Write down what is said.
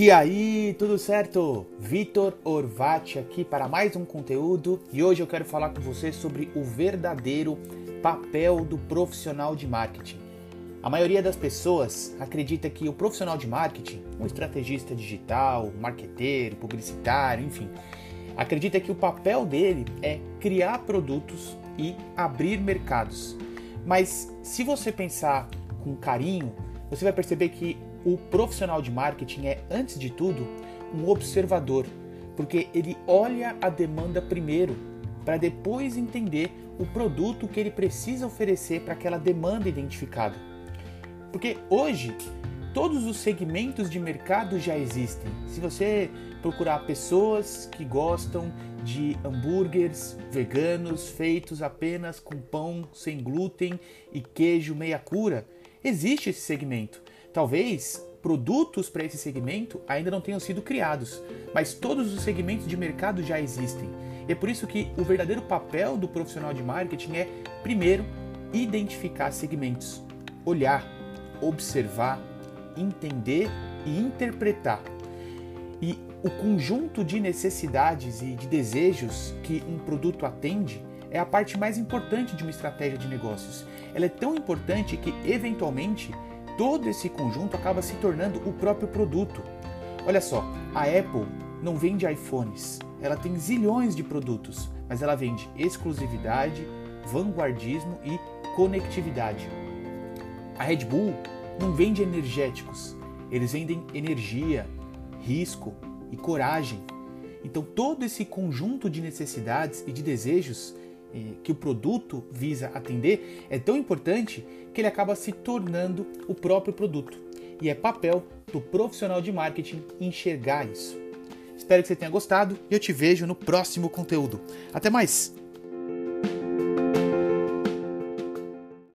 E aí, tudo certo? Vitor Orvati aqui para mais um conteúdo e hoje eu quero falar com você sobre o verdadeiro papel do profissional de marketing. A maioria das pessoas acredita que o profissional de marketing, um estrategista digital, marqueteiro, publicitário, enfim, acredita que o papel dele é criar produtos e abrir mercados. Mas se você pensar com carinho, você vai perceber que o profissional de marketing é, antes de tudo, um observador, porque ele olha a demanda primeiro, para depois entender o produto que ele precisa oferecer para aquela demanda identificada. Porque hoje todos os segmentos de mercado já existem. Se você procurar pessoas que gostam de hambúrgueres veganos feitos apenas com pão sem glúten e queijo meia cura, existe esse segmento. Talvez produtos para esse segmento ainda não tenham sido criados, mas todos os segmentos de mercado já existem. E é por isso que o verdadeiro papel do profissional de marketing é, primeiro, identificar segmentos, olhar, observar, entender e interpretar. E o conjunto de necessidades e de desejos que um produto atende é a parte mais importante de uma estratégia de negócios. Ela é tão importante que, eventualmente, todo esse conjunto acaba se tornando o próprio produto. Olha só, a Apple não vende iPhones, ela tem zilhões de produtos, mas ela vende exclusividade, vanguardismo e conectividade. A Red Bull não vende energéticos, eles vendem energia, risco e coragem. Então, todo esse conjunto de necessidades e de desejos que o produto visa atender é tão importante que ele acaba se tornando o próprio produto. E é papel do profissional de marketing enxergar isso. Espero que você tenha gostado e eu te vejo no próximo conteúdo. Até mais!